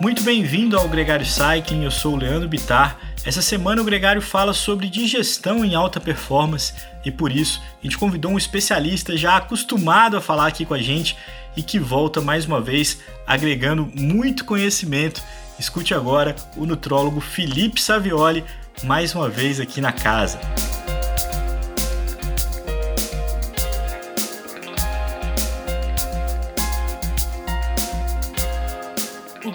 Muito bem-vindo ao Gregário Cycling, eu sou o Leandro Bitar. Essa semana o Gregário fala sobre digestão em alta performance e por isso a gente convidou um especialista já acostumado a falar aqui com a gente e que volta mais uma vez agregando muito conhecimento. Escute agora o nutrólogo Felipe Savioli mais uma vez aqui na casa.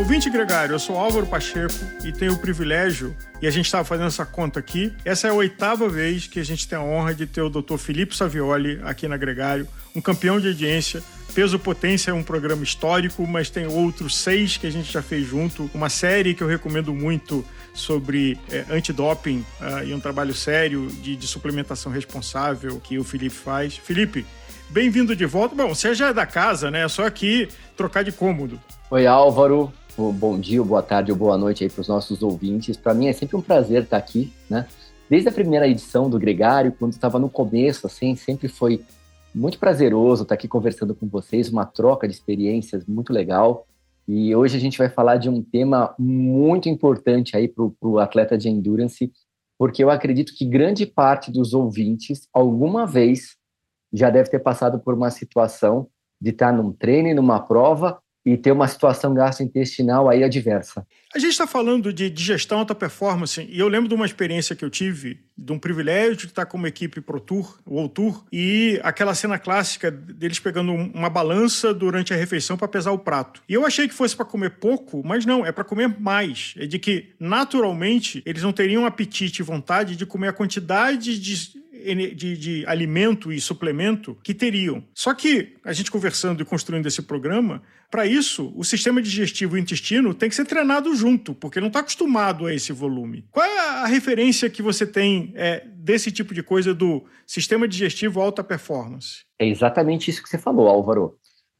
Ouvinte Gregário, eu sou Álvaro Pacheco e tenho o privilégio, e a gente estava fazendo essa conta aqui, essa é a oitava vez que a gente tem a honra de ter o Dr. Felipe Savioli aqui na Gregário, um campeão de audiência. Peso Potência é um programa histórico, mas tem outros seis que a gente já fez junto. Uma série que eu recomendo muito sobre é, antidoping uh, e um trabalho sério de, de suplementação responsável que o Felipe faz. Felipe, bem-vindo de volta. Bom, você já é da casa, né? É só aqui trocar de cômodo. Oi, Álvaro bom dia, boa tarde ou boa noite aí para os nossos ouvintes. Para mim é sempre um prazer estar aqui, né? Desde a primeira edição do Gregário, quando estava no começo, assim, sempre foi muito prazeroso estar aqui conversando com vocês, uma troca de experiências muito legal. E hoje a gente vai falar de um tema muito importante aí para o atleta de endurance, porque eu acredito que grande parte dos ouvintes, alguma vez, já deve ter passado por uma situação de estar num treino, numa prova, e ter uma situação gastrointestinal aí adversa. A gente está falando de digestão alta performance e eu lembro de uma experiência que eu tive, de um privilégio de estar com uma equipe Pro Tour, o Tour, e aquela cena clássica deles pegando uma balança durante a refeição para pesar o prato. E eu achei que fosse para comer pouco, mas não, é para comer mais. É de que, naturalmente, eles não teriam apetite e vontade de comer a quantidade de de, de, alimento e suplemento que teriam. Só que a gente conversando e construindo esse programa, para isso, o sistema digestivo e o intestino tem que ser treinado junto, porque não está acostumado a esse volume. Qual é a referência que você tem é, desse tipo de coisa do sistema digestivo alta performance? É exatamente isso que você falou, Álvaro.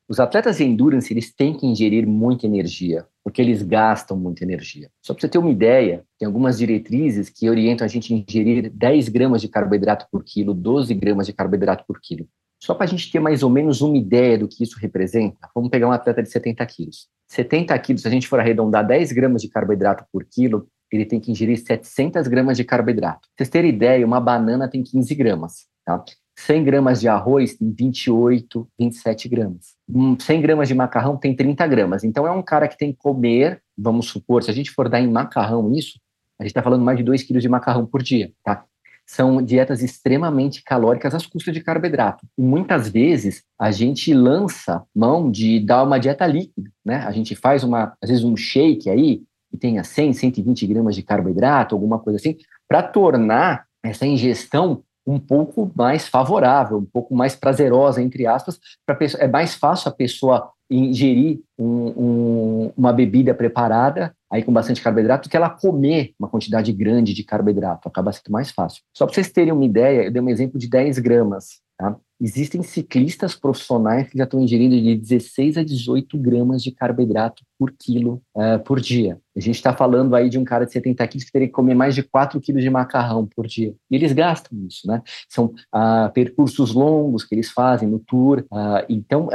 Os atletas de endurance eles têm que ingerir muita energia, porque eles gastam muita energia. Só para você ter uma ideia, tem algumas diretrizes que orientam a gente a ingerir 10 gramas de carboidrato por quilo, 12 gramas de carboidrato por quilo. Só para a gente ter mais ou menos uma ideia do que isso representa, vamos pegar um atleta de 70 quilos. 70 quilos, se a gente for arredondar 10 gramas de carboidrato por quilo, ele tem que ingerir 700 gramas de carboidrato. Pra vocês terem ideia, uma banana tem 15 gramas. Tá? 100 gramas de arroz tem 28, 27 gramas. 100 hum, gramas de macarrão tem 30 gramas. Então é um cara que tem que comer, vamos supor, se a gente for dar em macarrão isso, a gente está falando mais de 2 quilos de macarrão por dia, tá? são dietas extremamente calóricas às custas de carboidrato. E muitas vezes a gente lança mão de dar uma dieta líquida, né? A gente faz uma, às vezes um shake aí que tenha 100, 120 gramas de carboidrato, alguma coisa assim, para tornar essa ingestão um pouco mais favorável, um pouco mais prazerosa, entre aspas, para é mais fácil a pessoa ingerir um, um, uma bebida preparada aí com bastante carboidrato que ela comer uma quantidade grande de carboidrato. Acaba sendo mais fácil. Só para vocês terem uma ideia, eu dei um exemplo de 10 gramas. Tá? Existem ciclistas profissionais que já estão ingerindo de 16 a 18 gramas de carboidrato por quilo uh, por dia. A gente está falando aí de um cara de 70 quilos que teria que comer mais de 4 quilos de macarrão por dia. E eles gastam isso, né? São uh, percursos longos que eles fazem no tour. Uh, então,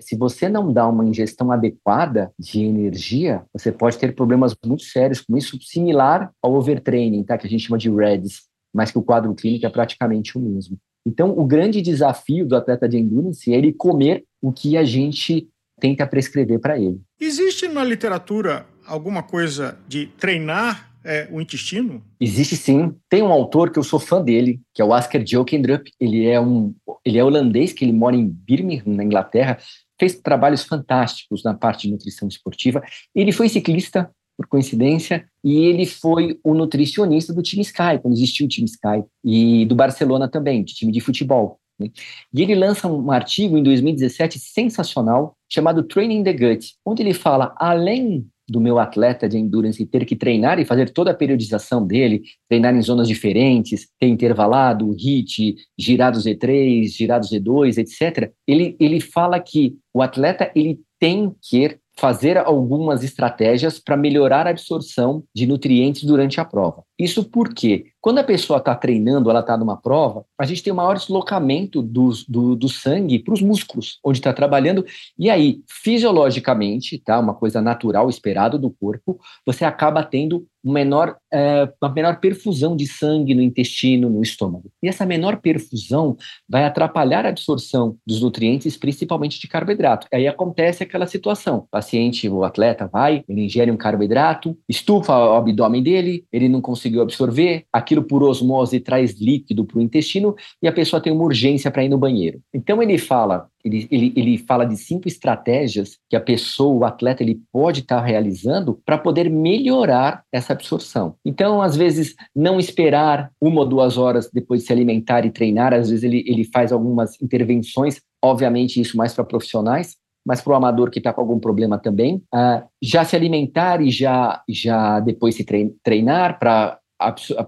se você não dá uma ingestão adequada de energia, você pode ter problemas muito sérios com isso, similar ao overtraining, tá? Que a gente chama de REDS, mas que o quadro clínico é praticamente o mesmo. Então, o grande desafio do atleta de endurance é ele comer o que a gente tenta prescrever para ele. Existe na literatura alguma coisa de treinar é, o intestino? Existe sim. Tem um autor que eu sou fã dele, que é o Asker Jokendrup. Ele é um, ele é holandês, que ele mora em Birmingham, na Inglaterra. Fez trabalhos fantásticos na parte de nutrição esportiva. Ele foi ciclista, por coincidência, e ele foi o nutricionista do time Sky, quando existiu o time Sky, e do Barcelona também, de time de futebol. Né? E ele lança um artigo em 2017 sensacional, chamado Training the Gut, onde ele fala, além do meu atleta de endurance ter que treinar e fazer toda a periodização dele, treinar em zonas diferentes, ter intervalado, HIT, girado Z3, girado Z2, etc. Ele, ele fala que o atleta ele tem que fazer algumas estratégias para melhorar a absorção de nutrientes durante a prova. Isso porque, quando a pessoa está treinando, ela está numa prova, a gente tem um maior deslocamento do, do, do sangue para os músculos, onde está trabalhando, e aí, fisiologicamente, tá, uma coisa natural, esperado do corpo, você acaba tendo menor, é, uma menor perfusão de sangue no intestino, no estômago. E essa menor perfusão vai atrapalhar a absorção dos nutrientes, principalmente de carboidrato. Aí acontece aquela situação: o paciente, o atleta vai, ele ingere um carboidrato, estufa o abdômen dele, ele não consegue conseguiu absorver, aquilo por osmose traz líquido para o intestino e a pessoa tem uma urgência para ir no banheiro. Então ele fala, ele, ele, ele fala de cinco estratégias que a pessoa, o atleta, ele pode estar tá realizando para poder melhorar essa absorção. Então, às vezes, não esperar uma ou duas horas depois de se alimentar e treinar, às vezes ele, ele faz algumas intervenções, obviamente isso mais para profissionais, mas para o amador que está com algum problema também, uh, já se alimentar e já, já depois se treinar para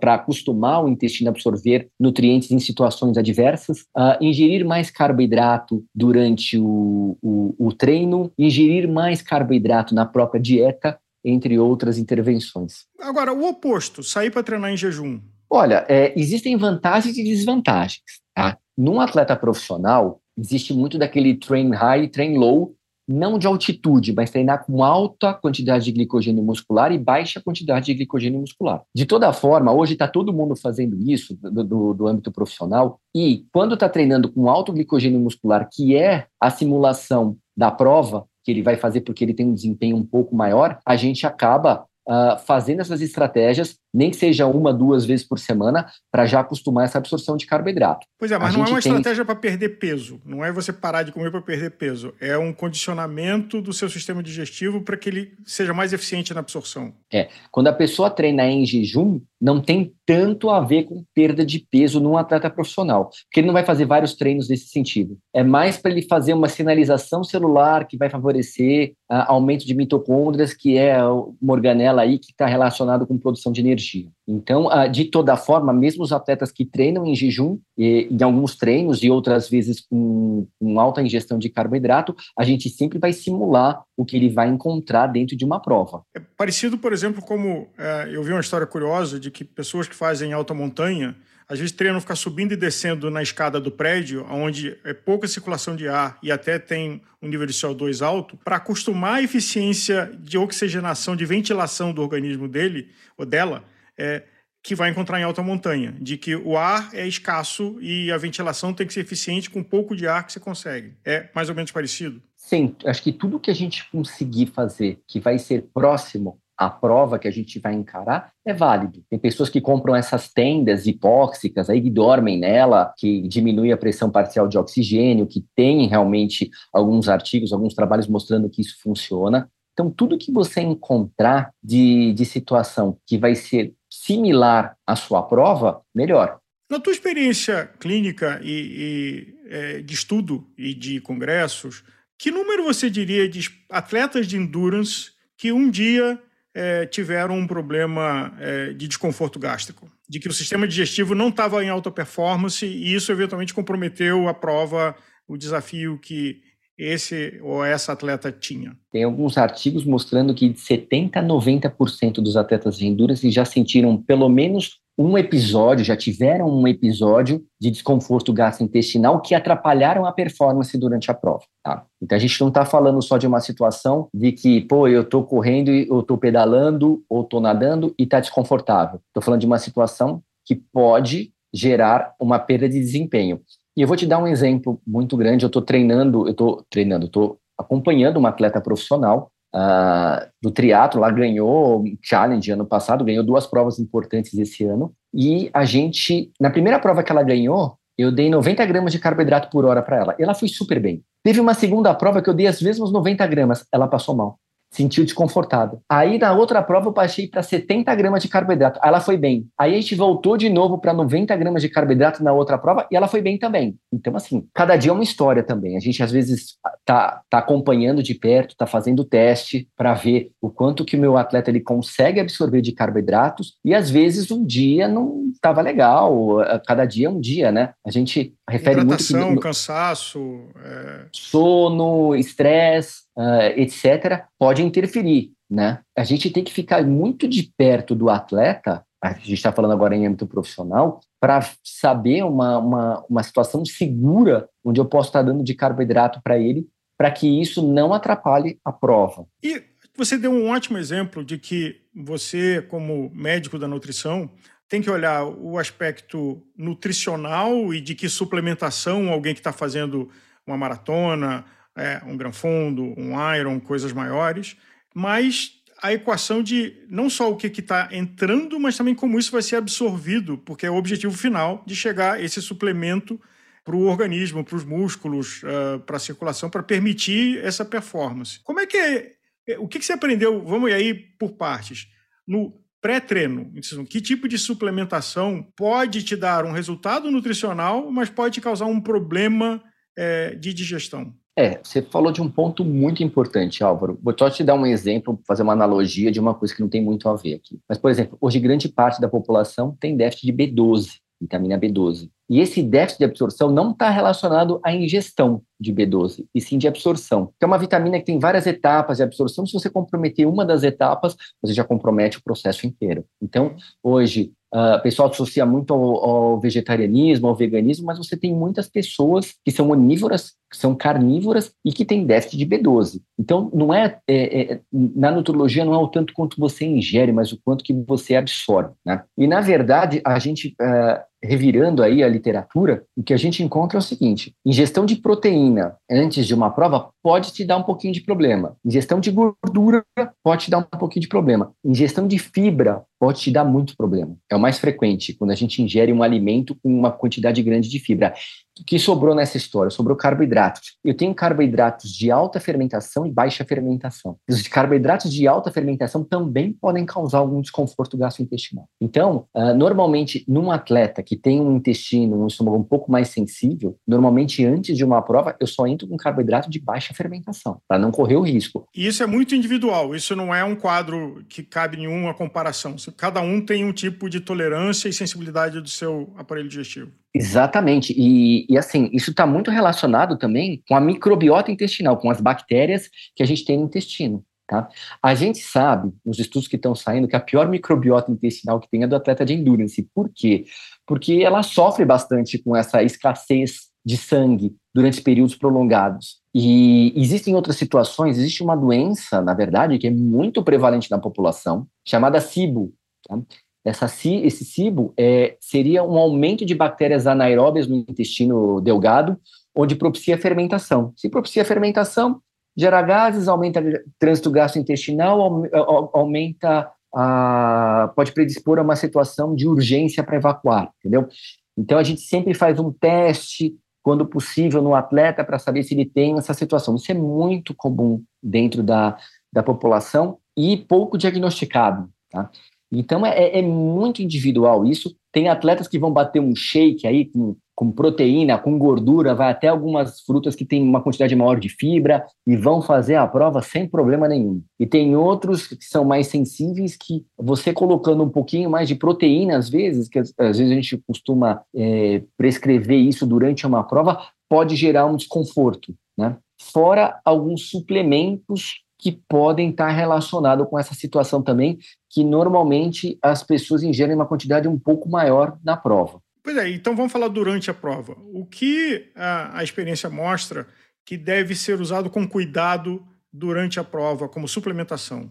para acostumar o intestino a absorver nutrientes em situações adversas, uh, ingerir mais carboidrato durante o, o, o treino, ingerir mais carboidrato na própria dieta, entre outras intervenções. Agora, o oposto, sair para treinar em jejum. Olha, é, existem vantagens e desvantagens. Tá? Num atleta profissional, existe muito daquele train high, train low, não de altitude, mas treinar com alta quantidade de glicogênio muscular e baixa quantidade de glicogênio muscular. De toda forma, hoje está todo mundo fazendo isso do, do, do âmbito profissional e quando está treinando com alto glicogênio muscular, que é a simulação da prova, que ele vai fazer porque ele tem um desempenho um pouco maior, a gente acaba uh, fazendo essas estratégias, nem que seja uma, duas vezes por semana, para já acostumar essa absorção de carboidrato. Pois é, mas a não é uma tem... estratégia para perder peso. Não é você parar de comer para perder peso. É um condicionamento do seu sistema digestivo para que ele seja mais eficiente na absorção. É. Quando a pessoa treina em jejum, não tem tanto a ver com perda de peso num atleta profissional, porque ele não vai fazer vários treinos nesse sentido. É mais para ele fazer uma sinalização celular que vai favorecer uh, aumento de mitocôndrias, que é uma organela aí que está relacionado com produção de energia. Então, uh, de toda forma, mesmo os atletas que treinam em jejum, em alguns treinos e outras vezes com, com alta ingestão de carboidrato, a gente sempre vai simular o que ele vai encontrar dentro de uma prova. É parecido, por exemplo, como é, eu vi uma história curiosa de que pessoas que fazem alta montanha, às vezes treinam ficar subindo e descendo na escada do prédio, onde é pouca circulação de ar e até tem um nível de CO2 alto, para acostumar a eficiência de oxigenação, de ventilação do organismo dele ou dela, é, que vai encontrar em alta montanha, de que o ar é escasso e a ventilação tem que ser eficiente com pouco de ar que você consegue. É mais ou menos parecido? Sim, acho que tudo que a gente conseguir fazer que vai ser próximo à prova que a gente vai encarar é válido. Tem pessoas que compram essas tendas hipóxicas aí que dormem nela, que diminui a pressão parcial de oxigênio, que tem realmente alguns artigos, alguns trabalhos mostrando que isso funciona. Então, tudo que você encontrar de, de situação que vai ser similar à sua prova, melhor. Na tua experiência clínica e, e é, de estudo e de congressos, que número você diria de atletas de endurance que um dia é, tiveram um problema é, de desconforto gástrico? De que o sistema digestivo não estava em alta performance e isso eventualmente comprometeu a prova, o desafio que esse ou essa atleta tinha? Tem alguns artigos mostrando que de 70% a 90% dos atletas de endurance já sentiram pelo menos um episódio, já tiveram um episódio de desconforto gastrointestinal que atrapalharam a performance durante a prova. Tá? Então a gente não está falando só de uma situação de que, pô, eu estou correndo, eu estou pedalando ou estou nadando e está desconfortável. Estou falando de uma situação que pode gerar uma perda de desempenho. E eu vou te dar um exemplo muito grande. Eu estou treinando, eu estou treinando, estou acompanhando uma atleta profissional uh, do triatlo. Ela ganhou um challenge ano passado, ganhou duas provas importantes esse ano. E a gente, na primeira prova que ela ganhou, eu dei 90 gramas de carboidrato por hora para ela. Ela foi super bem. Teve uma segunda prova que eu dei as mesmas 90 gramas, ela passou mal. Sentiu desconfortável. Aí na outra prova eu baixei para 70 gramas de carboidrato. Aí ela foi bem. Aí a gente voltou de novo para 90 gramas de carboidrato na outra prova e ela foi bem também. Então, assim, cada dia é uma história também. A gente às vezes tá, tá acompanhando de perto, tá fazendo teste para ver o quanto que o meu atleta ele consegue absorver de carboidratos e às vezes um dia não estava legal. Cada dia é um dia, né? A gente refere Hidratação, muito... cansaço... É... Sono, estresse uh, etc., pode interferir. Né? A gente tem que ficar muito de perto do atleta, a gente está falando agora em âmbito profissional, para saber uma, uma, uma situação segura onde eu posso estar dando de carboidrato para ele, para que isso não atrapalhe a prova. E você deu um ótimo exemplo de que você, como médico da nutrição, tem que olhar o aspecto nutricional e de que suplementação alguém que está fazendo uma maratona, é, um gran fundo, um iron, coisas maiores, mas a equação de não só o que está entrando, mas também como isso vai ser absorvido, porque é o objetivo final de chegar esse suplemento para o organismo, para os músculos, uh, para a circulação, para permitir essa performance. Como é que é? é o que, que você aprendeu? Vamos aí por partes. No pré-treino, que tipo de suplementação pode te dar um resultado nutricional, mas pode causar um problema é, de digestão? É, você falou de um ponto muito importante, Álvaro. Vou só te dar um exemplo, fazer uma analogia de uma coisa que não tem muito a ver aqui. Mas, por exemplo, hoje grande parte da população tem déficit de B12, vitamina B12. E esse déficit de absorção não está relacionado à ingestão de B12, e sim de absorção. Que é uma vitamina que tem várias etapas de absorção. Se você comprometer uma das etapas, você já compromete o processo inteiro. Então, hoje, Uh, o pessoal associa muito ao, ao, vegetarianismo, ao veganismo, mas você tem muitas pessoas que são onívoras, que são carnívoras e que têm déficit de B12. Então, não é, é, é, na nutrologia não é o tanto quanto você ingere, mas o quanto que você absorve. Né? E, na verdade, a gente, uh, revirando aí a literatura, o que a gente encontra é o seguinte, ingestão de proteína antes de uma prova pode te dar um pouquinho de problema. Ingestão de gordura pode te dar um pouquinho de problema. Ingestão de fibra pode te dar muito problema. É o mais frequente, quando a gente ingere um alimento com uma quantidade grande de fibra. O que sobrou nessa história? Sobrou carboidratos. Eu tenho carboidratos de alta fermentação e baixa fermentação. Os carboidratos de alta fermentação também podem causar algum desconforto gastrointestinal. Então, uh, normalmente, num atleta que tem um intestino, um estômago um pouco mais sensível, normalmente antes de uma prova, eu só entro com carboidrato de baixa fermentação, para não correr o risco. E isso é muito individual, isso não é um quadro que cabe nenhuma comparação. Cada um tem um tipo de tolerância e sensibilidade do seu aparelho digestivo. Exatamente. E, e assim, isso está muito relacionado também com a microbiota intestinal, com as bactérias que a gente tem no intestino. Tá? A gente sabe, nos estudos que estão saindo, que a pior microbiota intestinal que tem é do atleta de endurance. Por quê? Porque ela sofre bastante com essa escassez de sangue durante períodos prolongados. E existem outras situações, existe uma doença, na verdade, que é muito prevalente na população, chamada SIBO. Tá? Essa, esse SIBO é, seria um aumento de bactérias anaeróbias no intestino delgado, onde propicia fermentação. Se propicia fermentação, gera gases, aumenta o trânsito gastrointestinal, aumenta a, pode predispor a uma situação de urgência para evacuar, entendeu? Então a gente sempre faz um teste, quando possível, no atleta para saber se ele tem essa situação. Isso é muito comum dentro da, da população e pouco diagnosticado. Tá? Então é, é, muito individual isso. Tem atletas que vão bater um shake aí com, com proteína, com gordura, vai até algumas frutas que têm uma quantidade maior de fibra e vão fazer a prova sem problema nenhum. E tem outros que são mais sensíveis que você colocando um pouquinho mais de proteína, às vezes, que às, às vezes a gente costuma é, prescrever isso durante uma prova, pode gerar um desconforto, né? Fora alguns suplementos que podem estar relacionados com essa situação também, que normalmente as pessoas ingerem uma quantidade um pouco maior na prova. Pois é, então vamos falar durante a prova. O que a, a experiência mostra que deve ser usado com cuidado durante a prova, como suplementação?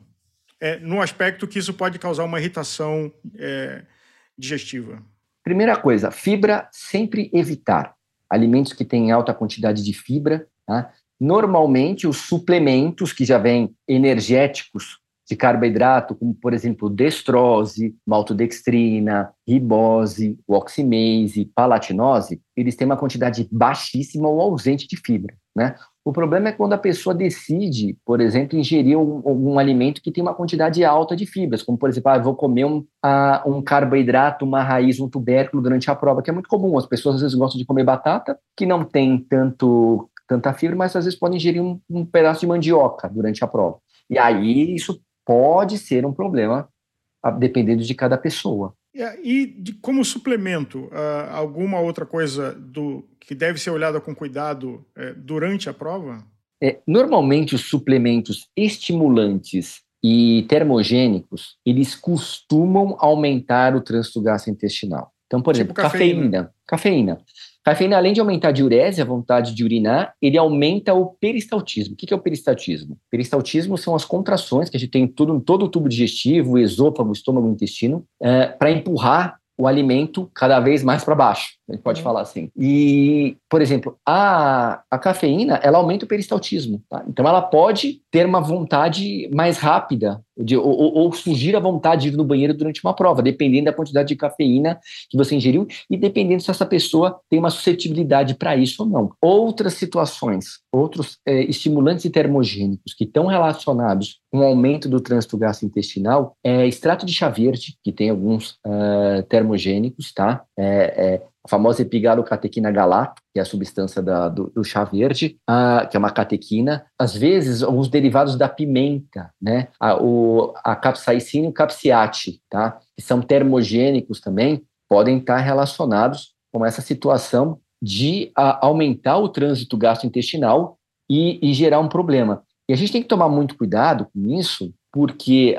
É, no aspecto que isso pode causar uma irritação é, digestiva. Primeira coisa, fibra sempre evitar. Alimentos que têm alta quantidade de fibra, tá? Normalmente, os suplementos que já vêm energéticos de carboidrato, como, por exemplo, destrose, maltodextrina, ribose, oximase, palatinose, eles têm uma quantidade baixíssima ou ausente de fibra. Né? O problema é quando a pessoa decide, por exemplo, ingerir um, um alimento que tem uma quantidade alta de fibras, como, por exemplo, ah, vou comer um, um carboidrato, uma raiz, um tubérculo durante a prova, que é muito comum. As pessoas às vezes gostam de comer batata, que não tem tanto tanta fibra, mas às vezes podem ingerir um, um pedaço de mandioca durante a prova. E aí isso pode ser um problema, dependendo de cada pessoa. E de, como suplemento, uh, alguma outra coisa do que deve ser olhada com cuidado uh, durante a prova? É, normalmente os suplementos estimulantes e termogênicos, eles costumam aumentar o trânsito gastrointestinal. Então, por tipo exemplo, cafeína. Cafeína. Cafeína, além de aumentar a diurese, a vontade de urinar, ele aumenta o peristaltismo. O que é o peristaltismo? Peristaltismo são as contrações que a gente tem em todo, todo o tubo digestivo, esôfago, estômago, intestino, é, para empurrar o alimento cada vez mais para baixo, a gente pode uhum. falar assim. E, por exemplo, a, a cafeína, ela aumenta o peristaltismo, tá? Então ela pode ter uma vontade mais rápida de, ou, ou, surgir a vontade de ir no banheiro durante uma prova, dependendo da quantidade de cafeína que você ingeriu e dependendo se essa pessoa tem uma suscetibilidade para isso ou não. Outras situações, outros é, estimulantes termogênicos que estão relacionados com o aumento do trânsito gastrointestinal é extrato de chá verde, que tem alguns uh, termogênicos, tá? É, é, a famosa epigalocatequina galato, que é a substância da, do, do, chá verde, a, que é uma catequina. Às vezes, os derivados da pimenta, né? A, o, a capsaicina e o capsiate, tá? Que são termogênicos também, podem estar relacionados com essa situação de aumentar o trânsito gastrointestinal e, e, gerar um problema. E a gente tem que tomar muito cuidado com isso, porque,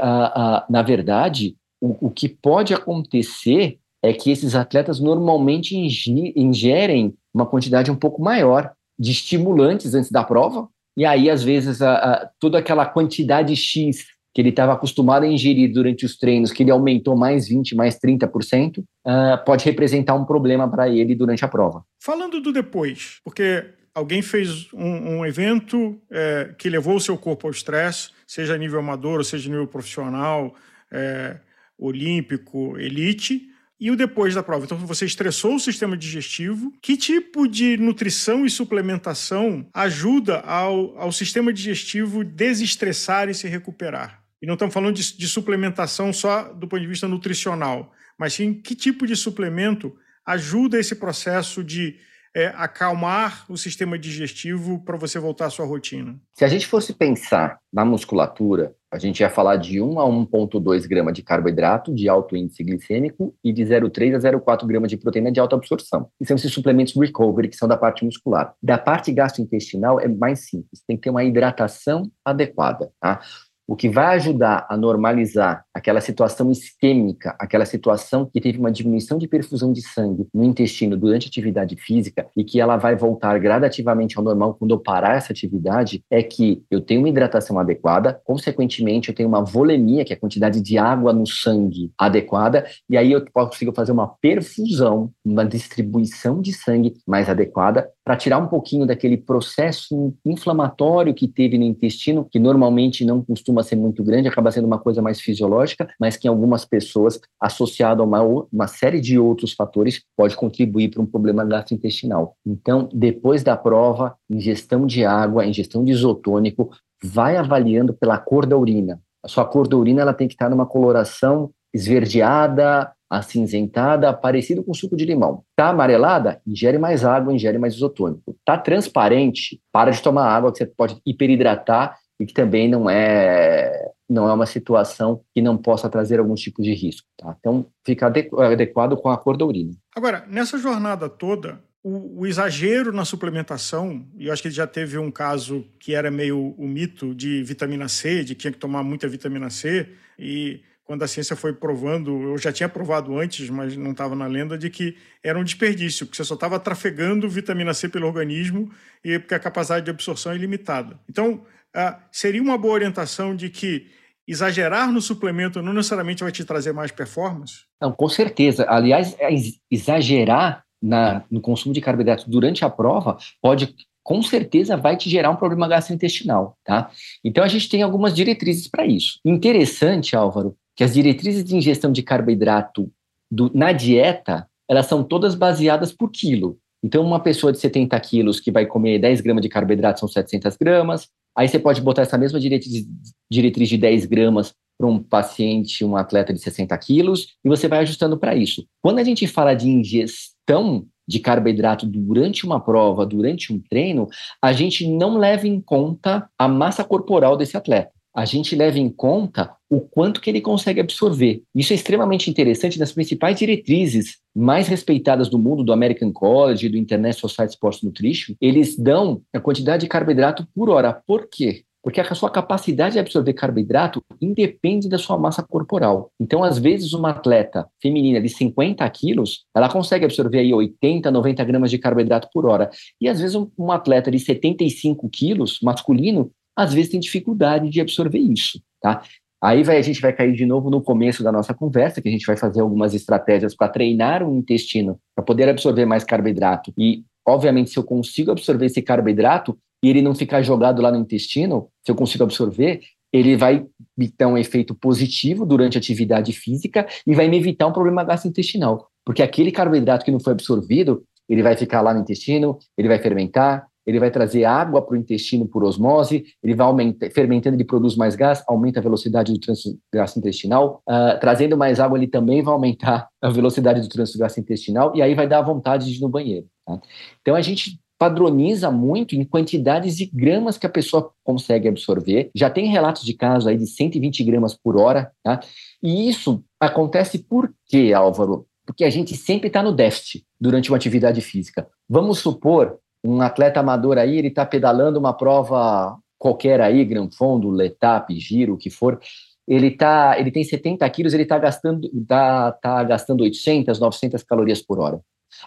na verdade, o, o que pode acontecer é que esses atletas normalmente ingerem uma quantidade um pouco maior de estimulantes antes da prova, e aí, às vezes, a, a, toda aquela quantidade X que ele estava acostumado a ingerir durante os treinos, que ele aumentou mais 20%, mais 30%, uh, ah, pode representar um problema para ele durante a prova. Falando do depois, porque alguém fez um, um evento é, que levou o seu corpo ao estresse, seja nível amador ou seja nível profissional, é, olímpico, elite, e o depois da prova. Então, você estressou o sistema digestivo. Que tipo de nutrição e suplementação ajuda ao, ao sistema digestivo desestressar e se recuperar? E não estamos falando de, de suplementação só do ponto de vista nutricional, mas sim que tipo de suplemento ajuda esse processo de é, acalmar o sistema digestivo para você voltar à sua rotina? Se a gente fosse pensar na musculatura, a gente ia falar de 1 a 1,2 grama de carboidrato de alto índice glicêmico e de 0,3 a 0,4 gramas de proteína de alta absorção. E são esses suplementos recovery, que são da parte muscular. Da parte gastrointestinal é mais simples, tem que ter uma hidratação adequada. Tá? O que vai ajudar a normalizar aquela situação isquêmica, aquela situação que teve uma diminuição de perfusão de sangue no intestino durante a atividade física e que ela vai voltar gradativamente ao normal quando eu parar essa atividade, é que eu tenho uma hidratação adequada, consequentemente eu tenho uma volemia, que é a quantidade de água no sangue adequada, e aí eu consigo fazer uma perfusão, uma distribuição de sangue mais adequada para tirar um pouquinho daquele processo inflamatório que teve no intestino, que normalmente não costuma ser muito grande, acaba sendo uma coisa mais fisiológica, mas que em algumas pessoas, associado a uma, uma série de outros fatores, pode contribuir para um problema gastrointestinal. Então, depois da prova, ingestão de água, ingestão de isotônico, vai avaliando pela cor da urina. A sua cor da urina ela tem que estar numa coloração esverdeada, acinzentada, parecido com suco de limão. Tá amarelada? Ingere mais água, ingere mais isotônico. Tá transparente? Para de tomar água, que você pode hiperidratar e que também não é não é uma situação que não possa trazer algum tipo de risco. Tá? Então, fica adequado com a cor da urina. Agora, nessa jornada toda, o, o, exagero na suplementação, e eu acho que já teve um caso que era meio o mito de vitamina C, de que tinha que tomar muita vitamina C, e quando a ciência foi provando, eu já tinha provado antes, mas não estava na lenda, de que era um desperdício, que você só estava trafegando vitamina C pelo organismo e porque a capacidade de absorção é ilimitada. Então, uh, seria uma boa orientação de que exagerar no suplemento não necessariamente vai te trazer mais performance? Não, com certeza. Aliás, é exagerar na, no consumo de carboidratos durante a prova pode com certeza vai te gerar um problema gastrointestinal, tá? Então a gente tem algumas diretrizes para isso. Interessante, Álvaro, que as diretrizes de ingestão de carboidrato do, na dieta, elas são todas baseadas por quilo. Então, uma pessoa de 70 quilos que vai comer 10 gramas de carboidrato são 700 gramas. Aí você pode botar essa mesma diretriz, diretriz de 10 gramas para um paciente, um atleta de 60 quilos, e você vai ajustando para isso. Quando a gente fala de ingestão de carboidrato durante uma prova, durante um treino, a gente não leva em conta a massa corporal desse atleta. A gente leva em conta o quanto que ele consegue absorver. Isso é extremamente interessante nas principais diretrizes mais respeitadas do mundo, do American College, do International Society Sports Nutrition. Eles dão a quantidade de carboidrato por hora. Por quê? Porque a sua capacidade de absorver carboidrato independe da sua massa corporal. Então, às vezes, uma atleta feminina de 50 quilos, ela consegue absorver aí 80, 90 gramas de carboidrato por hora. E, às vezes, um, atleta de 75 quilos, masculino, às vezes tem dificuldade de absorver isso, tá? Aí vai, a gente vai cair de novo no começo da nossa conversa, que a gente vai fazer algumas estratégias para treinar o intestino, para poder absorver mais carboidrato. E, obviamente, se eu consigo absorver esse carboidrato, e ele não ficar jogado lá no intestino, se eu consigo absorver, ele vai me dar um efeito positivo durante a atividade física e vai me evitar um problema gastrointestinal. Porque aquele carboidrato que não foi absorvido, ele vai ficar lá no intestino, ele vai fermentar, ele vai trazer água para o intestino por osmose, ele vai aumentar, fermentando, ele produz mais gás, aumenta a velocidade do trânsito gastrointestinal, uh, trazendo mais água, ele também vai aumentar a velocidade do trânsito gastrointestinal, e aí vai dar vontade de ir no banheiro. Tá? Então, a gente padroniza muito em quantidades de gramas que a pessoa consegue absorver. Já tem relatos de casos aí de 120 gramas por hora, tá? E isso acontece por quê, Álvaro? Porque a gente sempre está no déficit durante uma atividade física. Vamos supor um atleta amador aí, ele está pedalando uma prova qualquer aí, Gran Fondo, Letap, Giro, o que for, ele tá, ele tem 70 quilos, ele está gastando, tá, tá gastando 800, 900 calorias por hora.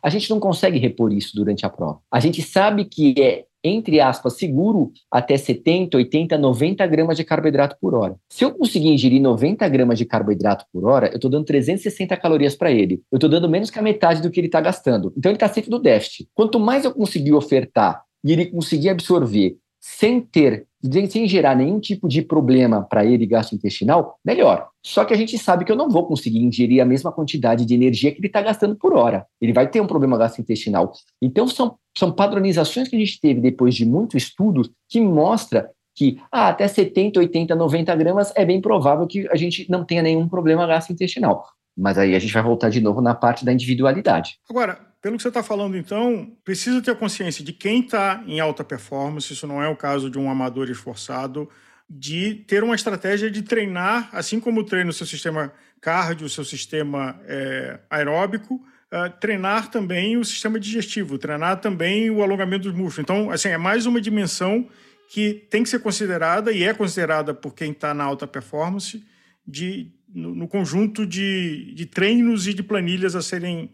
A gente não consegue repor isso durante a prova. A gente sabe que é, entre aspas, seguro até 70, 80, 90 gramas de carboidrato por hora. Se eu conseguir ingerir 90 gramas de carboidrato por hora, eu estou dando 360 calorias para ele. Eu estou dando menos que a metade do que ele está gastando. Então ele está sempre no déficit. Quanto mais eu conseguir ofertar e ele conseguir absorver sem ter, sem gerar nenhum tipo de problema para ele gastrointestinal, melhor. Só que a gente sabe que eu não vou conseguir ingerir a mesma quantidade de energia que ele está gastando por hora. Ele vai ter um problema gastrointestinal. Então, são, são padronizações que a gente teve depois de muito estudo que mostra que ah, até 70, 80, 90 gramas é bem provável que a gente não tenha nenhum problema gastrointestinal. Mas aí a gente vai voltar de novo na parte da individualidade. Agora, pelo que você está falando, então, precisa ter consciência de quem está em alta performance, isso não é o caso de um amador esforçado, de ter uma estratégia de treinar, assim como treina o seu sistema cardio, o seu sistema é, aeróbico, uh, treinar também o sistema digestivo, treinar também o alongamento dos músculos. Então, assim, é mais uma dimensão que tem que ser considerada e é considerada por quem está na alta performance de, no, no conjunto de, de treinos e de planilhas a serem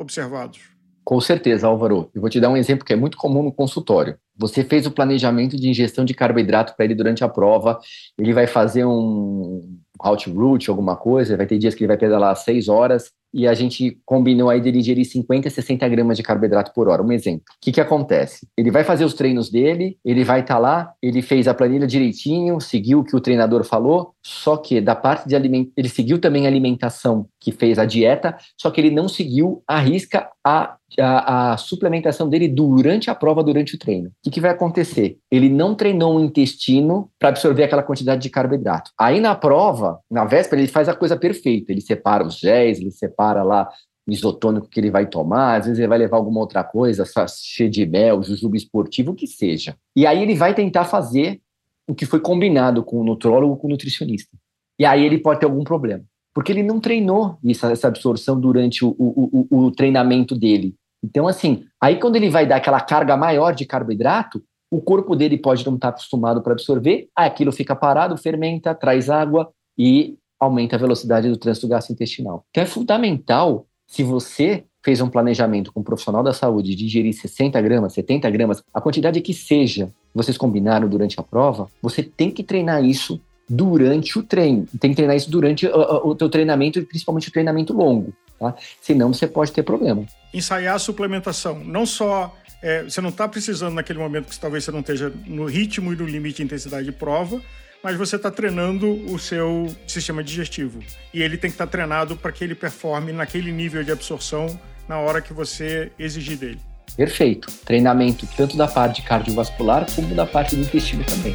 observados? Com certeza, Álvaro. Eu vou te dar um exemplo que é muito comum no consultório. Você fez o planejamento de ingestão de carboidrato para ele durante a prova, ele vai fazer um out route, alguma coisa, vai ter dias que ele vai pedalar seis horas, e a gente combinou aí dele ingerir 50, 60 gramas de carboidrato por hora. Um exemplo. O que, que acontece? Ele vai fazer os treinos dele, ele vai estar tá lá, ele fez a planilha direitinho, seguiu o que o treinador falou, só que da parte de alimentação, ele seguiu também a alimentação que fez a dieta, só que ele não seguiu a risca a, a, a suplementação dele durante a prova, durante o treino. O que, que vai acontecer? Ele não treinou o intestino para absorver aquela quantidade de carboidrato. Aí na prova, na véspera, ele faz a coisa perfeita. Ele separa os géis, ele separa lá o isotônico que ele vai tomar, às vezes ele vai levar alguma outra coisa, cheio de mel, jujuba esportivo, o que seja. E aí ele vai tentar fazer o que foi combinado com o nutrólogo, com o nutricionista. E aí ele pode ter algum problema porque ele não treinou essa, essa absorção durante o, o, o, o, treinamento dele. Então, assim, aí quando ele vai dar aquela carga maior de carboidrato, o corpo dele pode não estar acostumado para absorver, aquilo fica parado, fermenta, traz água e aumenta a velocidade do trânsito gastrointestinal. Então é fundamental, se você fez um planejamento com um profissional da saúde de ingerir 60 gramas, 70 gramas, a quantidade que seja, vocês combinaram durante a prova, você tem que treinar isso durante o treino. Tem que treinar isso durante o, o teu treinamento, principalmente o treinamento longo, tá? Senão você pode ter problema. Ensaiar a suplementação, não só é, você não está precisando naquele momento que talvez você não esteja no ritmo e no limite de intensidade de prova, mas você está treinando o seu sistema digestivo. E ele tem que estar tá treinado para que ele performe naquele nível de absorção na hora que você exigir dele. Perfeito. Treinamento tanto da parte cardiovascular como da parte do intestino também.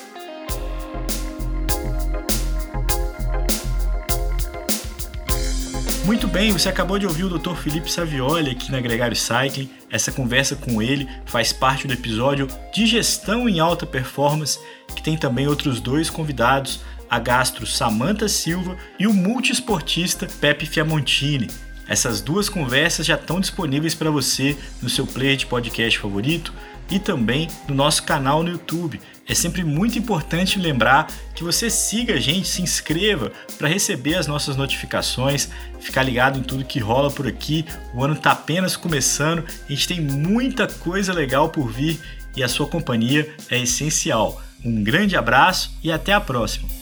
Muito bem, você acabou de ouvir o Dr. Felipe Savioli aqui na Gregário Cycling. Essa conversa com ele faz parte do episódio de gestão em alta performance, que tem também outros dois convidados, a gastro Samantha Silva e o multiesportista Pepe Fiamontini. Essas duas conversas já estão disponíveis para você no seu player de podcast favorito e também no nosso canal no YouTube. É sempre muito importante lembrar que você siga a gente, se inscreva para receber as nossas notificações, ficar ligado em tudo que rola por aqui. O ano está apenas começando, a gente tem muita coisa legal por vir e a sua companhia é essencial. Um grande abraço e até a próxima!